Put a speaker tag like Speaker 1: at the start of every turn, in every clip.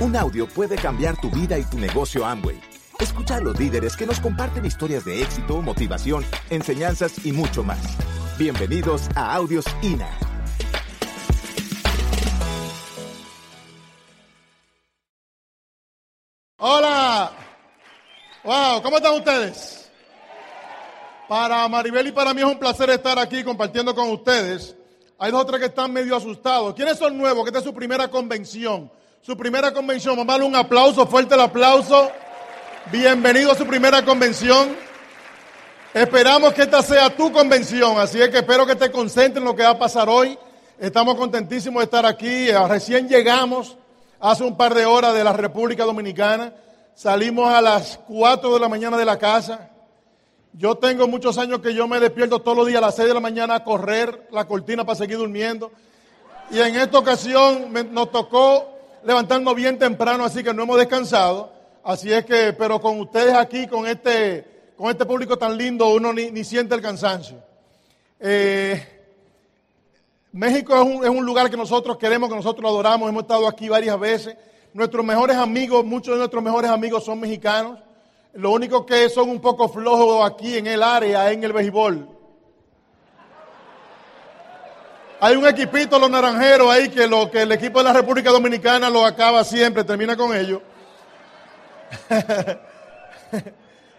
Speaker 1: Un audio puede cambiar tu vida y tu negocio Amway. Escucha a los líderes que nos comparten historias de éxito, motivación, enseñanzas y mucho más. Bienvenidos a Audios INA.
Speaker 2: Hola. Wow, ¿cómo están ustedes? Para Maribel y para mí es un placer estar aquí compartiendo con ustedes. Hay dos o tres que están medio asustados. ¿Quiénes son nuevos? Que esta es su primera convención. Su primera convención. Vamos a darle un aplauso, fuerte el aplauso. Bienvenido a su primera convención. Esperamos que esta sea tu convención, así es que espero que te concentres en lo que va a pasar hoy. Estamos contentísimos de estar aquí. Eh, Recién llegamos hace un par de horas de la República Dominicana. Salimos a las 4 de la mañana de la casa. Yo tengo muchos años que yo me despierto todos los días a las 6 de la mañana a correr la cortina para seguir durmiendo. Y en esta ocasión me- nos tocó levantarnos bien temprano, así que no hemos descansado. Así es que, pero con ustedes aquí, con este, con este público tan lindo, uno ni, ni siente el cansancio. Eh, México es un, es un lugar que nosotros queremos, que nosotros adoramos, hemos estado aquí varias veces. Nuestros mejores amigos, muchos de nuestros mejores amigos son mexicanos. Lo único que son un poco flojos aquí en el área, en el béisbol. Hay un equipito, los naranjeros ahí, que, lo, que el equipo de la República Dominicana lo acaba siempre, termina con ellos.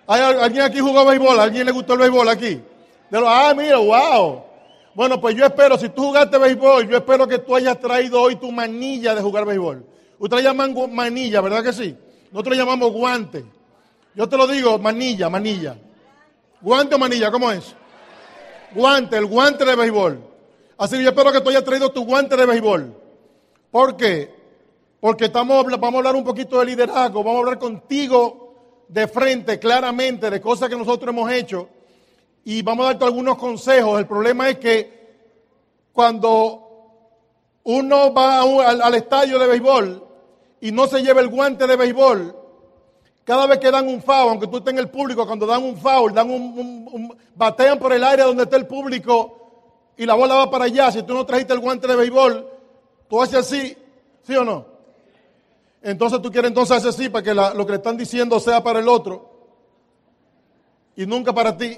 Speaker 2: ¿Hay al- alguien aquí jugó béisbol? ¿A alguien le gustó el béisbol aquí? De ah, mira, wow. Bueno, pues yo espero, si tú jugaste béisbol, yo espero que tú hayas traído hoy tu manilla de jugar béisbol. Ustedes llaman manilla, ¿verdad que sí? Nosotros llamamos guante. Yo te lo digo, manilla, manilla. ¿Guante o manilla? ¿Cómo es? Guante, el guante de béisbol. Así que yo espero que tú hayas traído tu guante de béisbol. ¿Por qué? Porque estamos, vamos a hablar un poquito de liderazgo, vamos a hablar contigo de frente, claramente, de cosas que nosotros hemos hecho y vamos a darte algunos consejos. El problema es que cuando uno va al, estadio de béisbol y no se lleva el guante de béisbol, cada vez que dan un foul, aunque tú estés en el público, cuando dan un foul, dan un, batean por el área donde está el público y la bola va para allá. Si tú no trajiste el guante de béisbol, tú haces así, ¿sí o no? Entonces tú quieres entonces hacer así para que lo que le están diciendo sea para el otro y nunca para ti.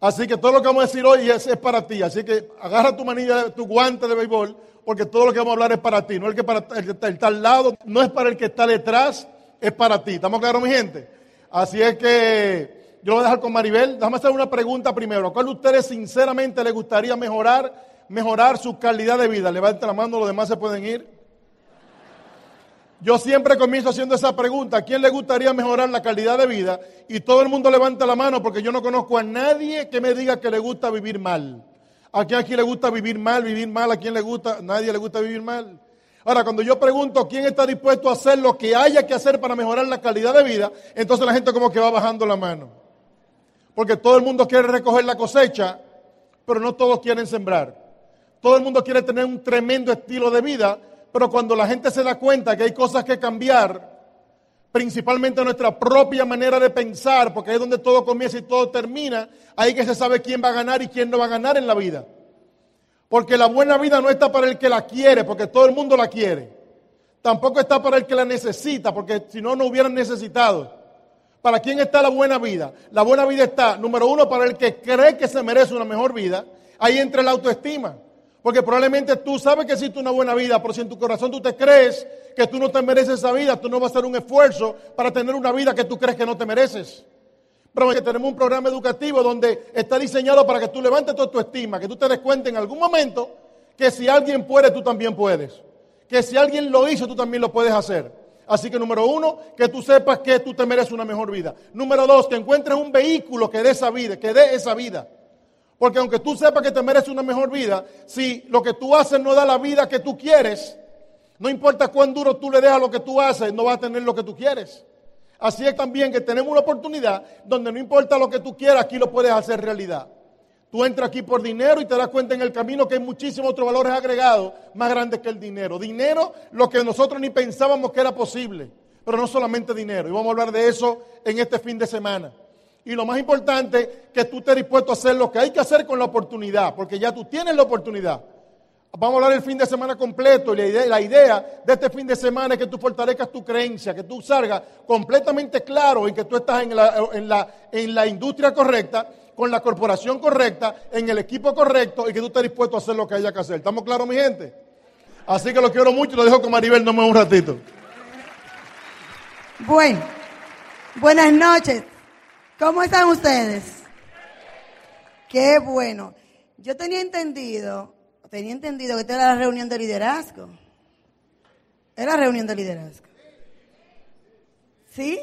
Speaker 2: Así que todo lo que vamos a decir hoy es, es para ti. Así que agarra tu manilla, tu guante de béisbol, porque todo lo que vamos a hablar es para ti. No el que, para, el que está al lado, no es para el que está detrás, es para ti. ¿Estamos claros, mi gente? Así es que yo lo voy a dejar con Maribel. Déjame hacer una pregunta primero. ¿A cuál de ustedes sinceramente le gustaría mejorar, mejorar su calidad de vida? Levanten la mano, los demás se pueden ir. Yo siempre comienzo haciendo esa pregunta, ¿a quién le gustaría mejorar la calidad de vida? Y todo el mundo levanta la mano porque yo no conozco a nadie que me diga que le gusta vivir mal. ¿A quién aquí le gusta vivir mal, vivir mal? ¿A quién le gusta? Nadie le gusta vivir mal. Ahora, cuando yo pregunto quién está dispuesto a hacer lo que haya que hacer para mejorar la calidad de vida, entonces la gente como que va bajando la mano. Porque todo el mundo quiere recoger la cosecha, pero no todos quieren sembrar. Todo el mundo quiere tener un tremendo estilo de vida, pero cuando la gente se da cuenta que hay cosas que cambiar, principalmente nuestra propia manera de pensar, porque ahí es donde todo comienza y todo termina, ahí que se sabe quién va a ganar y quién no va a ganar en la vida. Porque la buena vida no está para el que la quiere, porque todo el mundo la quiere. Tampoco está para el que la necesita, porque si no, no hubieran necesitado. ¿Para quién está la buena vida? La buena vida está, número uno, para el que cree que se merece una mejor vida. Ahí entra la autoestima. Porque probablemente tú sabes que existe una buena vida, pero si en tu corazón tú te crees que tú no te mereces esa vida, tú no vas a hacer un esfuerzo para tener una vida que tú crees que no te mereces. Pero que tenemos un programa educativo donde está diseñado para que tú levantes tu autoestima, que tú te des cuenta en algún momento que si alguien puede, tú también puedes. Que si alguien lo hizo, tú también lo puedes hacer. Así que número uno, que tú sepas que tú te mereces una mejor vida. Número dos, que encuentres un vehículo que dé esa vida, que dé esa vida. Porque aunque tú sepas que te mereces una mejor vida, si lo que tú haces no da la vida que tú quieres, no importa cuán duro tú le dejas lo que tú haces, no vas a tener lo que tú quieres. Así es también que tenemos una oportunidad donde no importa lo que tú quieras, aquí lo puedes hacer realidad. Tú entras aquí por dinero y te das cuenta en el camino que hay muchísimos otros valores agregados más grandes que el dinero. Dinero, lo que nosotros ni pensábamos que era posible, pero no solamente dinero. Y vamos a hablar de eso en este fin de semana. Y lo más importante, que tú estés dispuesto a hacer lo que hay que hacer con la oportunidad, porque ya tú tienes la oportunidad. Vamos a hablar el fin de semana completo y la idea, de este fin de semana es que tú fortalezcas tu creencia, que tú salgas completamente claro en que tú estás en la, en la, en la industria correcta, con la corporación correcta, en el equipo correcto y que tú estés dispuesto a hacer lo que haya que hacer. ¿Estamos claros, mi gente? Así que lo quiero mucho y lo dejo con Maribel, no me un ratito.
Speaker 3: Bueno, buenas noches. ¿Cómo están ustedes? Qué bueno. Yo tenía entendido, tenía entendido que esta era la reunión de liderazgo. Era reunión de liderazgo. ¿Sí?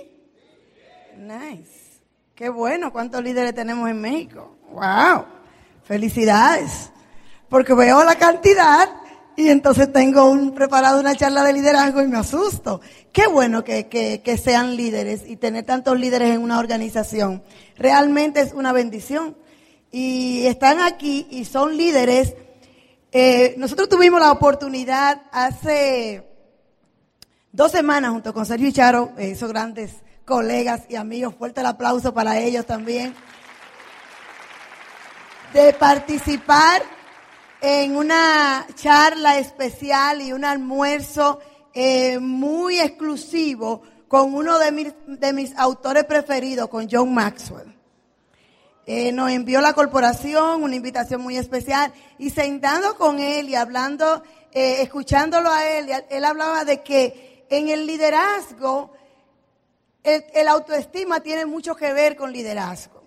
Speaker 3: Nice. Qué bueno, ¿cuántos líderes tenemos en México? ¡Wow! Felicidades. Porque veo la cantidad y entonces tengo un, preparado una charla de liderazgo y me asusto. Qué bueno que, que, sean líderes y tener tantos líderes en una organización. Realmente es una bendición. Y están aquí y son líderes. Eh, nosotros tuvimos la oportunidad hace dos semanas junto con Sergio y Charo, eh, esos grandes colegas y amigos, fuerte el aplauso para ellos también, de participar en una charla especial y un almuerzo eh, muy exclusivo con uno de mis, de mis autores preferidos, con John Maxwell. Eh, nos envió la corporación una invitación muy especial y sentando con él y hablando, eh, escuchándolo a él, él hablaba de que en el liderazgo, el, autoestima tiene mucho que ver con liderazgo,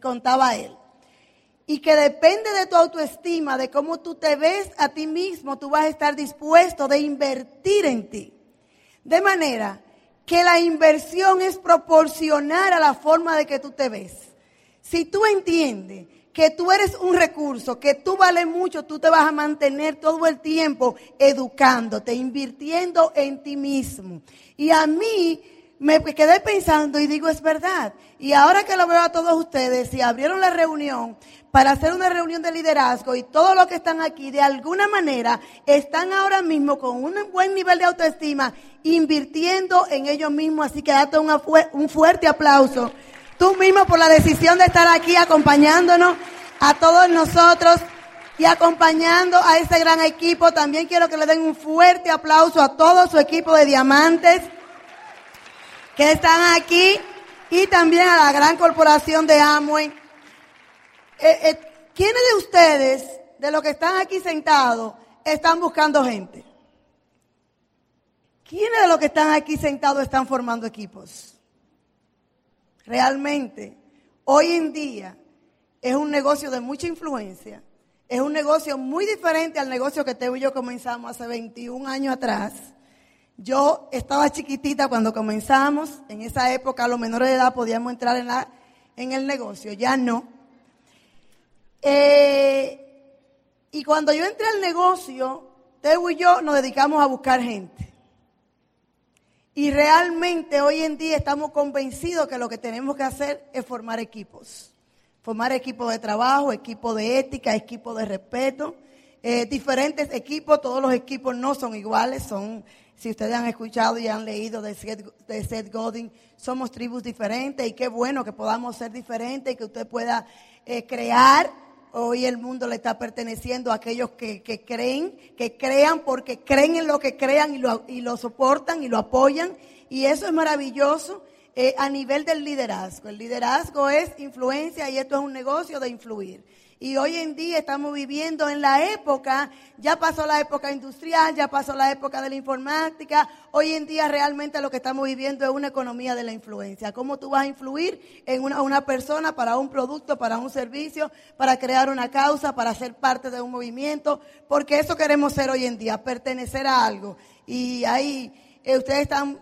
Speaker 3: contaba él y que depende de tu autoestima, de cómo tú te ves a ti mismo, tú vas a estar dispuesto de invertir en ti. De manera que la inversión es proporcional a la forma de que tú te ves. Si tú entiendes que tú eres un recurso, que tú vales mucho, tú te vas a mantener todo el tiempo educándote, invirtiendo en ti mismo. Y a mí me quedé pensando y digo, es verdad. Y ahora que lo veo a todos ustedes, si abrieron la reunión, para hacer una reunión de liderazgo y todos los que están aquí de alguna manera están ahora mismo con un buen nivel de autoestima invirtiendo en ellos mismos. Así que date un fuerte aplauso tú mismo por la decisión de estar aquí acompañándonos a todos nosotros y acompañando a ese gran equipo. También quiero que le den un fuerte aplauso a todo su equipo de diamantes que están aquí y también a la gran corporación de Amway eh, eh, ¿quiénes de ustedes, de los que están aquí sentados, están buscando gente? ¿Quiénes de los que están aquí sentados están formando equipos? Realmente, hoy en día es un negocio de mucha influencia. Es un negocio muy diferente al negocio que Teo y yo comenzamos hace 21 años atrás. Yo estaba chiquitita cuando comenzamos. En esa época, los menores de edad podíamos entrar en, la, en el negocio. Ya no. Eh, y cuando yo entré al negocio, Teo y yo nos dedicamos a buscar gente. Y realmente hoy en día estamos convencidos que lo que tenemos que hacer es formar equipos. Formar equipos de trabajo, equipos de ética, equipos de respeto. Eh, diferentes equipos, todos los equipos no son iguales, son, si ustedes han escuchado y han leído de Seth, de Seth Godin, somos tribus diferentes y qué bueno que podamos ser diferentes y que usted pueda eh, crear Hoy el mundo le está perteneciendo a aquellos que, creen, que crean porque creen en lo que crean y lo, y lo soportan y lo apoyan. Y eso es maravilloso eh, a nivel del liderazgo. El liderazgo es influencia y esto es un negocio de influir. Y hoy en día estamos viviendo en la época, ya pasó la época industrial, ya pasó la época de la informática. Hoy en día realmente lo que estamos viviendo es una economía de la influencia. ¿Cómo tú vas a influir en una, persona para un producto, para un servicio, para crear una causa, para ser parte de un movimiento? Porque eso queremos ser hoy en día, pertenecer a algo. Y ahí eh, ustedes están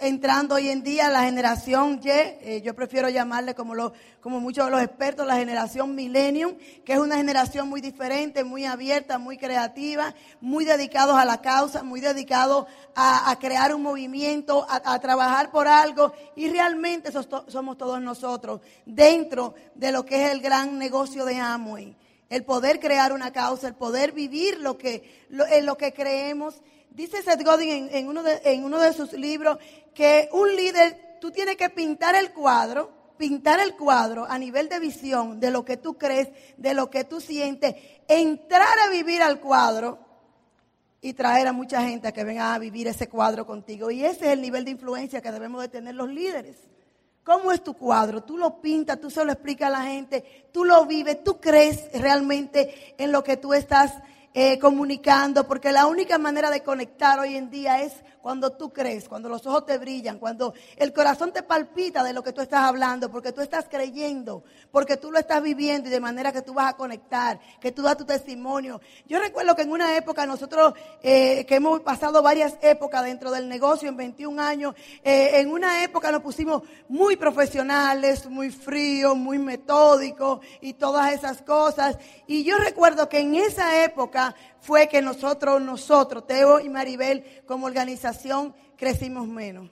Speaker 3: entrando hoy en día la generación Y, eh, yo prefiero llamarle como, lo, como muchos de los expertos, la generación Millennium, que es una generación muy diferente, muy abierta, muy creativa, muy dedicados a la causa, muy dedicados a, crear un movimiento, a, trabajar por algo, y realmente somos todos nosotros dentro de lo que es el gran negocio de Amway. El poder crear una causa, el poder vivir lo que, en lo que creemos Dice Seth Godin en, uno de, en uno de sus libros que un líder, tú tienes que pintar el cuadro, pintar el cuadro a nivel de visión de lo que tú crees, de lo que tú sientes, entrar a vivir al cuadro y traer a mucha gente a que venga a vivir ese cuadro contigo. Y ese es el nivel de influencia que debemos de tener los líderes. ¿Cómo es tu cuadro? Tú lo pintas, tú se lo explicas a la gente, tú lo vives, tú crees realmente en lo que tú estás eh, comunicando, porque la única manera de conectar hoy en día es cuando tú crees, cuando los ojos te brillan, cuando el corazón te palpita de lo que tú estás hablando, porque tú estás creyendo, porque tú lo estás viviendo y de manera que tú vas a conectar, que tú das tu testimonio. Yo recuerdo que en una época nosotros, eh, que hemos pasado varias épocas dentro del negocio en 21 años, eh, en una época nos pusimos muy profesionales, muy fríos, muy metódicos y todas esas cosas. Y yo recuerdo que en esa época fue que nosotros, nosotros, Teo y Maribel, como organización, crecimos menos.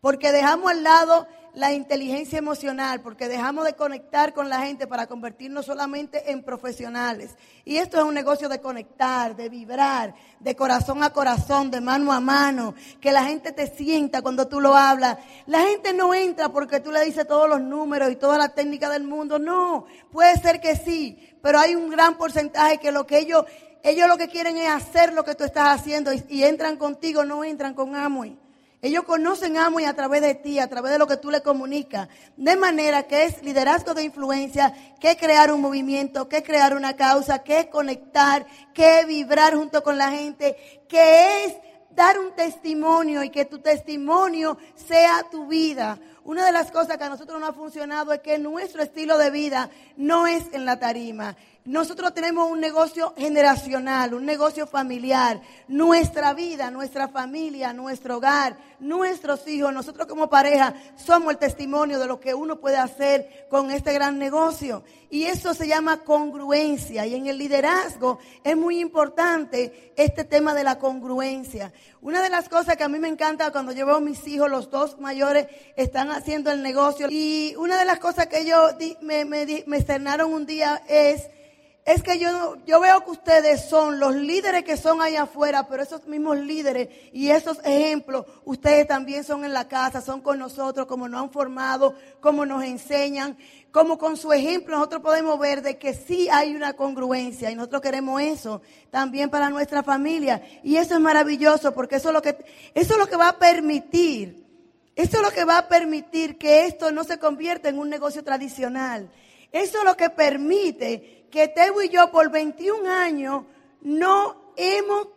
Speaker 3: Porque dejamos al lado la inteligencia emocional, porque dejamos de conectar con la gente para convertirnos solamente en profesionales. Y esto es un negocio de conectar, de vibrar, de corazón a corazón, de mano a mano, que la gente te sienta cuando tú lo hablas. La gente no entra porque tú le dices todos los números y toda la técnica del mundo, no, puede ser que sí, pero hay un gran porcentaje que lo que ellos ellos lo que quieren es hacer lo que tú estás haciendo y, entran contigo, no entran con Amway. Ellos conocen Amway a través de ti, a través de lo que tú le comunicas. De manera que es liderazgo de influencia, que crear un movimiento, que crear una causa, que conectar, que vibrar junto con la gente, que es dar un testimonio y que tu testimonio sea tu vida. Una de las cosas que a nosotros no ha funcionado es que nuestro estilo de vida no es en la tarima. Nosotros tenemos un negocio generacional, un negocio familiar. Nuestra vida, nuestra familia, nuestro hogar, nuestros hijos, nosotros como pareja somos el testimonio de lo que uno puede hacer con este gran negocio. Y eso se llama congruencia. Y en el liderazgo es muy importante este tema de la congruencia. Una de las cosas que a mí me encanta cuando yo veo a mis hijos, los dos mayores, están haciendo el negocio. Y una de las cosas que ellos me, me, me externaron un día es es que yo, yo veo que ustedes son los líderes que son allá afuera, pero esos mismos líderes y esos ejemplos, ustedes también son en la casa, son con nosotros, como nos han formado, como nos enseñan, como con su ejemplo nosotros podemos ver de que sí hay una congruencia y nosotros queremos eso también para nuestra familia. Y eso es maravilloso porque eso es lo que, eso es lo que va a permitir, eso es lo que va a permitir que esto no se convierta en un negocio tradicional. Eso es lo que permite que Teo y yo por 21 años no hemos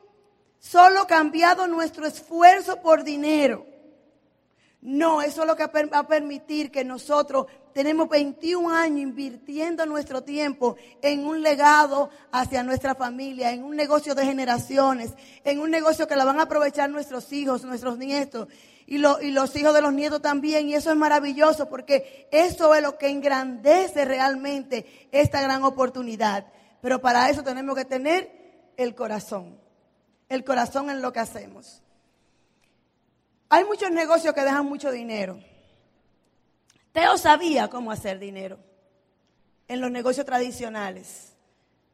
Speaker 3: solo cambiado nuestro esfuerzo por dinero. No, eso es lo que va a permitir que nosotros tenemos 21 años invirtiendo nuestro tiempo en un legado hacia nuestra familia, en un negocio de generaciones, en un negocio que la van a aprovechar nuestros hijos, nuestros nietos y, y los hijos de los nietos también. Y eso es maravilloso porque eso es lo que engrandece realmente esta gran oportunidad. Pero para eso tenemos que tener el corazón, el corazón en lo que hacemos. Hay muchos negocios que dejan mucho dinero. Teo sabía cómo hacer dinero en los negocios tradicionales,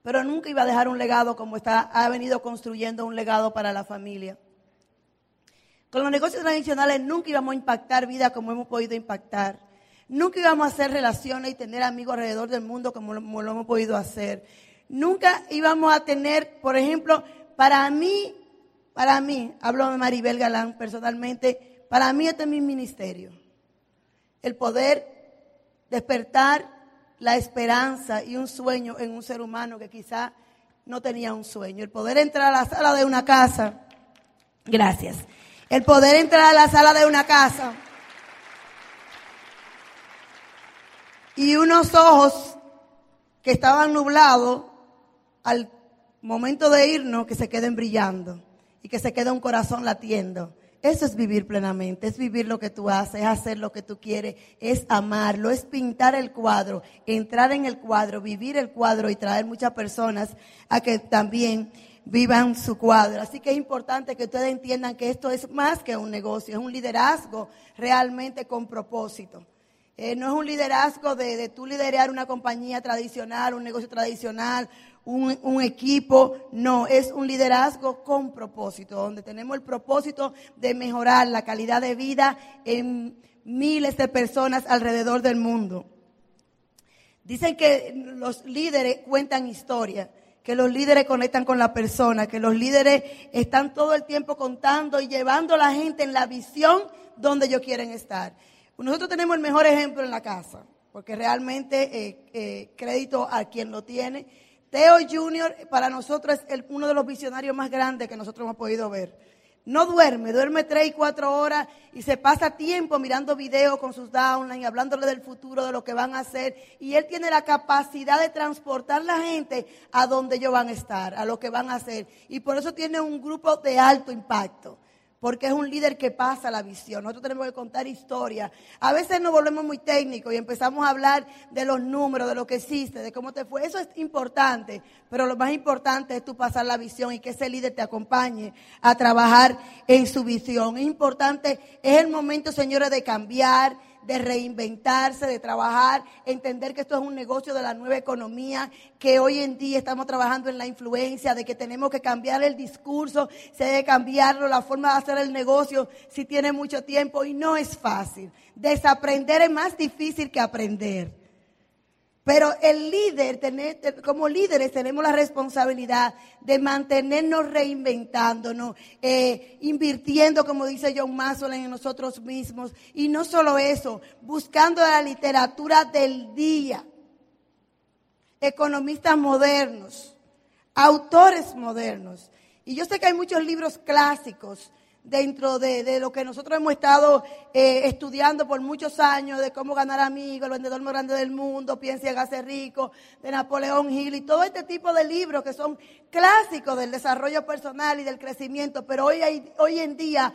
Speaker 3: pero nunca iba a dejar un legado como está, ha venido construyendo un legado para la familia. Con los negocios tradicionales nunca íbamos a impactar vida como hemos podido impactar. Nunca íbamos a hacer relaciones y tener amigos alrededor del mundo como lo, como lo hemos podido hacer. Nunca íbamos a tener, por ejemplo, para mí, para mí, hablo de Maribel Galán personalmente, para mí este es mi ministerio. El poder despertar la esperanza y un sueño en un ser humano que quizá no tenía un sueño. El poder entrar a la sala de una casa. Gracias el poder entrar a la sala de una casa y unos ojos que estaban nublados al momento de irnos que se queden brillando y que se quede un corazón latiendo. Eso es vivir plenamente, es vivir lo que tú haces, es hacer lo que tú quieres, es amarlo, es pintar el cuadro, entrar en el cuadro, vivir el cuadro y traer muchas personas a que también vivan su cuadro. Así que es importante que ustedes entiendan que esto es más que un negocio, es un liderazgo realmente con propósito. Eh, no es un liderazgo de, de tú liderar una compañía tradicional, un negocio tradicional, un, un, equipo, no, es un liderazgo con propósito, donde tenemos el propósito de mejorar la calidad de vida en miles de personas alrededor del mundo. Dicen que los líderes cuentan historias, que los líderes conectan con la persona, que los líderes están todo el tiempo contando y llevando a la gente en la visión donde ellos quieren estar. Nosotros tenemos el mejor ejemplo en la casa, porque realmente eh, eh, crédito a quien lo tiene. Teo Junior para nosotros es uno de los visionarios más grandes que nosotros hemos podido ver. No duerme, duerme tres y cuatro horas y se pasa tiempo mirando videos con sus downline, hablándole del futuro, de lo que van a hacer. Y él tiene la capacidad de transportar la gente a donde ellos van a estar, a lo que van a hacer. Y por eso tiene un grupo de alto impacto porque es un líder que pasa la visión. Nosotros tenemos que contar historias. A veces nos volvemos muy técnicos y empezamos a hablar de los números, de lo que existe, de cómo te fue. Eso es importante, pero lo más importante es tú pasar la visión y que ese líder te acompañe a trabajar en su visión. Es importante, es el momento, señores, de cambiar, de reinventarse, de trabajar, entender que esto es un negocio de la nueva economía, que hoy en día estamos trabajando en la influencia, de que tenemos que cambiar el discurso, se debe cambiarlo, la forma de hacer el negocio si tiene mucho tiempo y no es fácil. Desaprender es más difícil que aprender. Pero el líder, como líderes, tenemos la responsabilidad de mantenernos reinventándonos, eh, invirtiendo, como dice John Mason, en nosotros mismos. Y no solo eso, buscando la literatura del día, economistas modernos, autores modernos. Y yo sé que hay muchos libros clásicos dentro de, lo que nosotros hemos estado eh, estudiando por muchos años, de cómo ganar amigos, el vendedor más grande del mundo, piensa y hágase rico, de Napoleón Hill y todo este tipo de libros que son clásicos del desarrollo personal y del crecimiento, pero hoy, hoy en día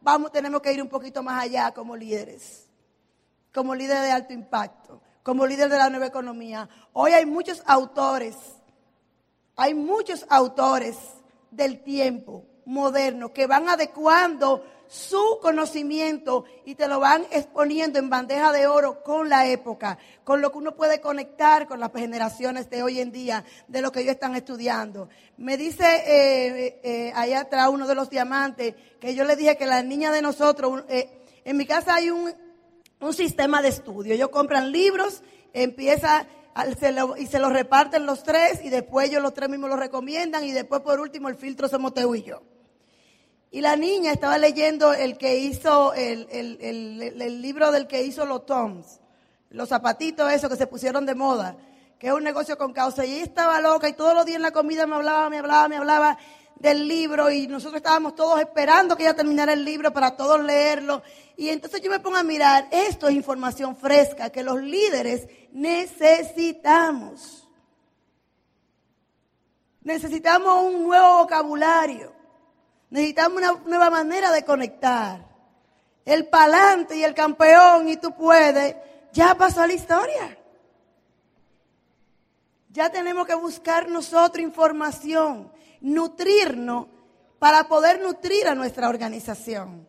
Speaker 3: vamos, tenemos que ir un poquito más allá como líderes, como líderes de alto impacto, como líderes de la nueva economía. Hoy hay muchos autores, hay muchos autores del tiempo moderno que van adecuando su conocimiento y te lo van exponiendo en bandeja de oro con la época, con lo que uno puede conectar con las generaciones de hoy en día, de lo que ellos están estudiando. Me dice eh, eh, allá atrás uno de los diamantes que yo le dije que la niña de nosotros, eh, en mi casa hay un, un sistema de estudio, ellos compran libros, empieza y se los reparten los tres y después ellos los tres mismos lo recomiendan y después por último el filtro somos Teo y yo. Y la niña estaba leyendo el que hizo, el, el, libro del que hizo los Toms, los zapatitos esos que se pusieron de moda, que es un negocio con causa. Y ella estaba loca y todos los días en la comida me hablaba, me hablaba, me hablaba del libro y nosotros estábamos todos esperando que ella terminara el libro para todos leerlo. Y entonces yo me pongo a mirar, esto es información fresca que los líderes necesitamos. Necesitamos un nuevo vocabulario. Necesitamos una nueva manera de conectar. El palante y el campeón y tú puedes, ya pasó la historia. Ya tenemos que buscar nosotros información, nutrirnos para poder nutrir a nuestra organización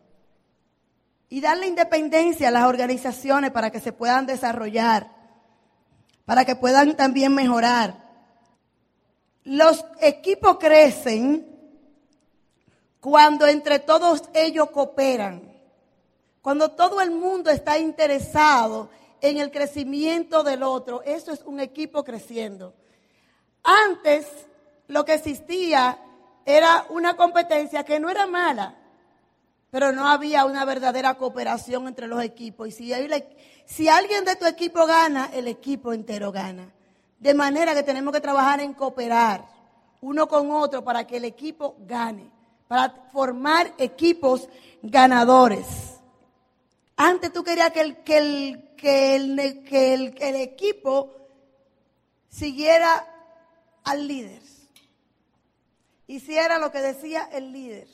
Speaker 3: y darle independencia a las organizaciones para que se puedan desarrollar, para que puedan también mejorar. Los equipos crecen cuando entre todos ellos cooperan, cuando todo el mundo está interesado en el crecimiento del otro, eso es un equipo creciendo. Antes lo que existía era una competencia que no era mala, pero no había una verdadera cooperación entre los equipos. Y si, si alguien de tu equipo gana, el equipo entero gana. De manera que tenemos que trabajar en cooperar uno con otro para que el equipo gane para formar equipos ganadores. Antes tú querías que el, que el, que el, que el, que el equipo siguiera al líder. Hiciera lo que decía el líder.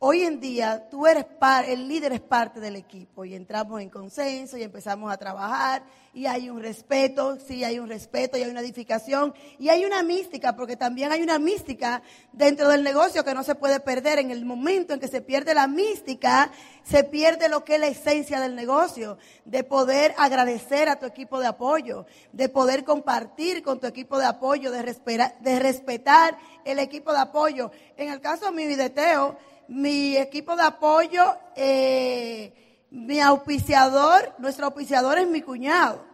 Speaker 3: Hoy en día tú eres el líder es parte del equipo y entramos en consenso y empezamos a trabajar y hay un respeto, sí hay un respeto y hay una edificación y hay una mística, porque también hay una mística dentro del negocio que no se puede perder. En el momento en que se pierde la mística, se pierde lo que es la esencia del negocio, de poder agradecer a tu equipo de apoyo, de poder compartir con tu equipo de apoyo, de, respetar, de respetar el equipo de apoyo. En el caso mío y de mi equipo de apoyo, eh, mi auspiciador, nuestro auspiciador es mi cuñado.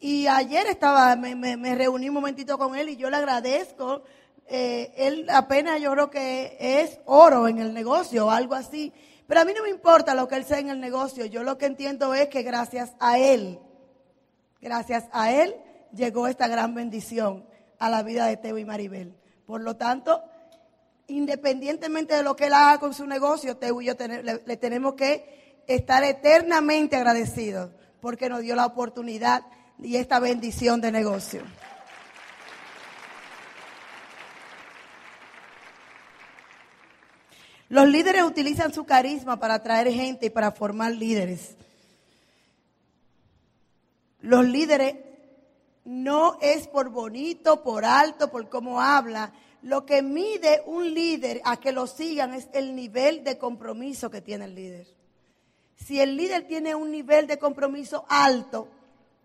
Speaker 3: Y ayer estaba, me, reuní un momentito con él y yo le agradezco. Eh, él apenas yo creo que es oro en el negocio o algo así. Pero a mí no me importa lo que él sea en el negocio. Yo lo que entiendo es que gracias a él, gracias a él, llegó esta gran bendición a la vida de Teo y Maribel. Por lo tanto, independientemente de lo que él haga con su negocio, Teo y yo le, tenemos que estar eternamente agradecidos porque nos dio la oportunidad y esta bendición de negocio. Los líderes utilizan su carisma para atraer gente y para formar líderes. Los líderes no es por bonito, por alto, por cómo habla, lo que mide un líder a que lo sigan es el nivel de compromiso que tiene el líder. Si el líder tiene un nivel de compromiso alto,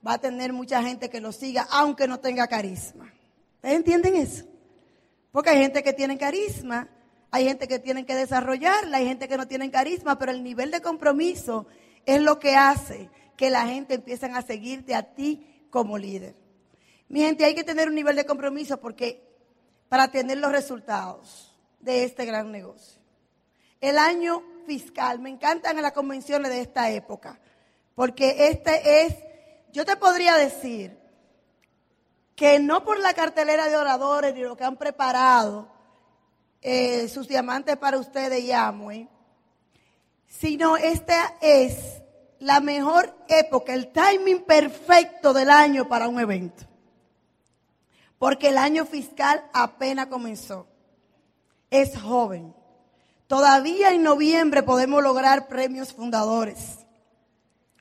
Speaker 3: va a tener mucha gente que lo siga, aunque no tenga carisma. ¿Ustedes entienden eso? Porque hay gente que tiene carisma, hay gente que tiene que desarrollarla, hay gente que no tiene carisma, pero el nivel de compromiso es lo que hace que la gente empiece a seguirte a ti como líder. Mi gente, hay que tener un nivel de compromiso porque para tener los resultados de este gran negocio. El año fiscal, me encantan las convenciones de esta época, porque este es, yo te podría decir que no por la cartelera de oradores ni lo que han preparado eh, sus diamantes para ustedes y Amway, sino esta es la mejor época, el timing perfecto del año para un evento porque el año fiscal apenas comenzó. Es joven. Todavía en noviembre podemos lograr premios fundadores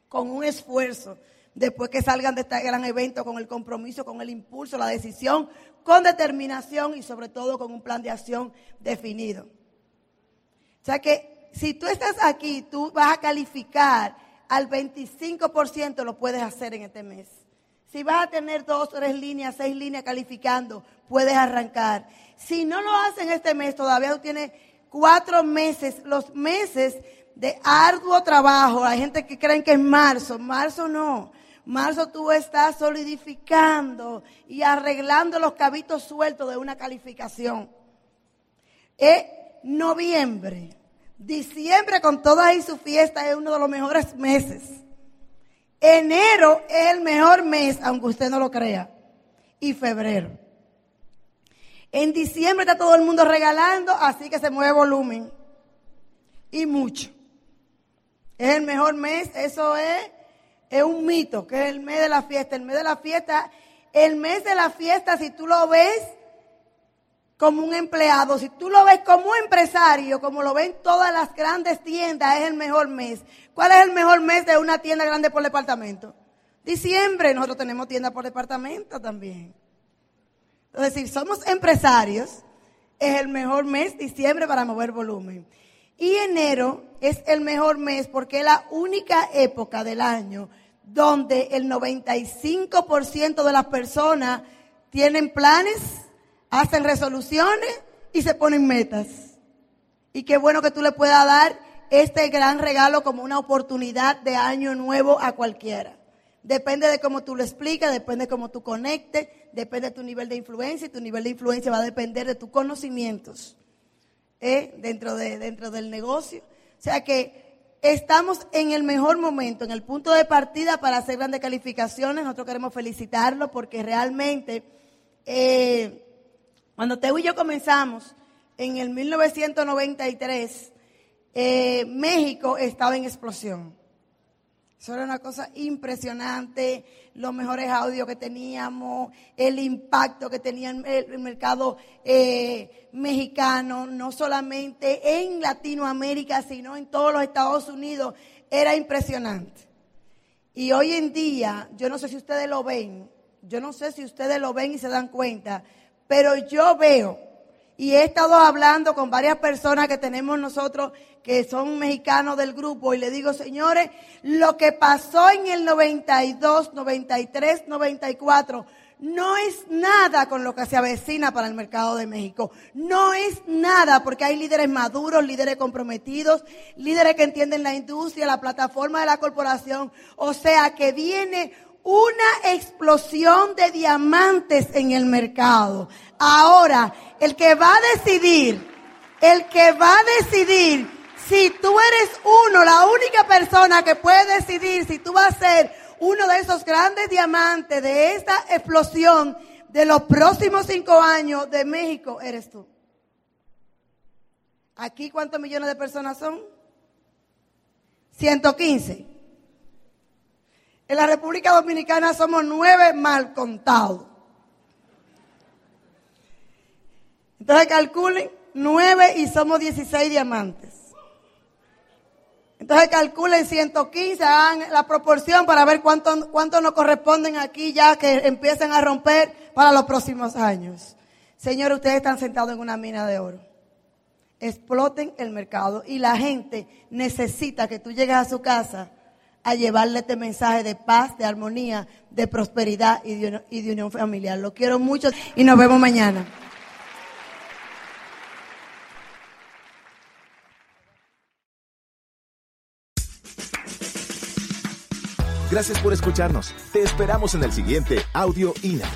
Speaker 3: con un esfuerzo después que salgan de este gran evento con el compromiso, con el impulso, la decisión, con determinación y sobre todo con un plan de acción definido. O sea que si tú estás aquí, tú vas a calificar al 25%, lo puedes hacer en este mes. Si vas a tener dos, tres líneas, seis líneas calificando, puedes arrancar. Si no lo hacen este mes, todavía tú tienes cuatro meses, los meses de arduo trabajo. Hay gente que creen que es marzo. Marzo no. Marzo tú estás solidificando y arreglando los cabitos sueltos de una calificación. Es noviembre. Diciembre con toda ahí su fiesta es uno de los mejores meses. Enero es el mejor mes, aunque usted no lo crea. Y febrero. En diciembre está todo el mundo regalando, así que se mueve volumen. Y mucho. Es el mejor mes, eso es, es un mito, que es el mes de la fiesta. El mes de la fiesta, el mes de la fiesta, si tú lo ves, como un empleado, si tú lo ves como un empresario, como lo ven todas las grandes tiendas, es el mejor mes. ¿Cuál es el mejor mes de una tienda grande por departamento? Diciembre, nosotros tenemos tienda por departamento también. Entonces, si somos empresarios, es el mejor mes diciembre para mover volumen. Y enero es el mejor mes porque es la única época del año donde el 95% de las personas tienen planes hacen resoluciones y se ponen metas. Y qué bueno que tú le puedas dar este gran regalo como una oportunidad de año nuevo a cualquiera. Depende de cómo tú lo explicas, depende de cómo tú conectes, depende de tu nivel de influencia y tu nivel de influencia va a depender de tus conocimientos ¿eh? dentro, de, dentro del negocio. O sea que estamos en el mejor momento, en el punto de partida para hacer grandes calificaciones. Nosotros queremos felicitarlo porque realmente... Eh, cuando Teo y yo comenzamos en el 1993, eh, México estaba en explosión. Eso era una cosa impresionante, los mejores audios que teníamos, el impacto que tenía el, mercado eh, mexicano, no solamente en Latinoamérica, sino en todos los Estados Unidos, era impresionante. Y hoy en día, yo no sé si ustedes lo ven, yo no sé si ustedes lo ven y se dan cuenta, pero yo veo, y he estado hablando con varias personas que tenemos nosotros que son mexicanos del grupo y le digo, señores, lo que pasó en el 92, 93, 94 no es nada con lo que se avecina para el mercado de México. No es nada porque hay líderes maduros, líderes comprometidos, líderes que entienden la industria, la plataforma de la corporación. O sea que viene una explosión de diamantes en el mercado. Ahora, el que va a decidir, el que va a decidir si tú eres uno, la única persona que puede decidir si tú vas a ser uno de esos grandes diamantes de esta explosión de los próximos cinco años de México, eres tú. ¿Aquí cuántos millones de personas son? 115. En la República Dominicana somos nueve mal contados. Entonces calculen nueve y somos 16 diamantes. Entonces calculen 115, hagan la proporción para ver cuánto, cuánto nos corresponden aquí ya que empiecen a romper para los próximos años. Señor, ustedes están sentados en una mina de oro. Exploten el mercado y la gente necesita que tú llegues a su casa a llevarle este mensaje de paz, de armonía, de prosperidad y de, y unión familiar. Lo quiero mucho y nos vemos mañana.
Speaker 1: Gracias por escucharnos. Te esperamos en el siguiente Audio INA.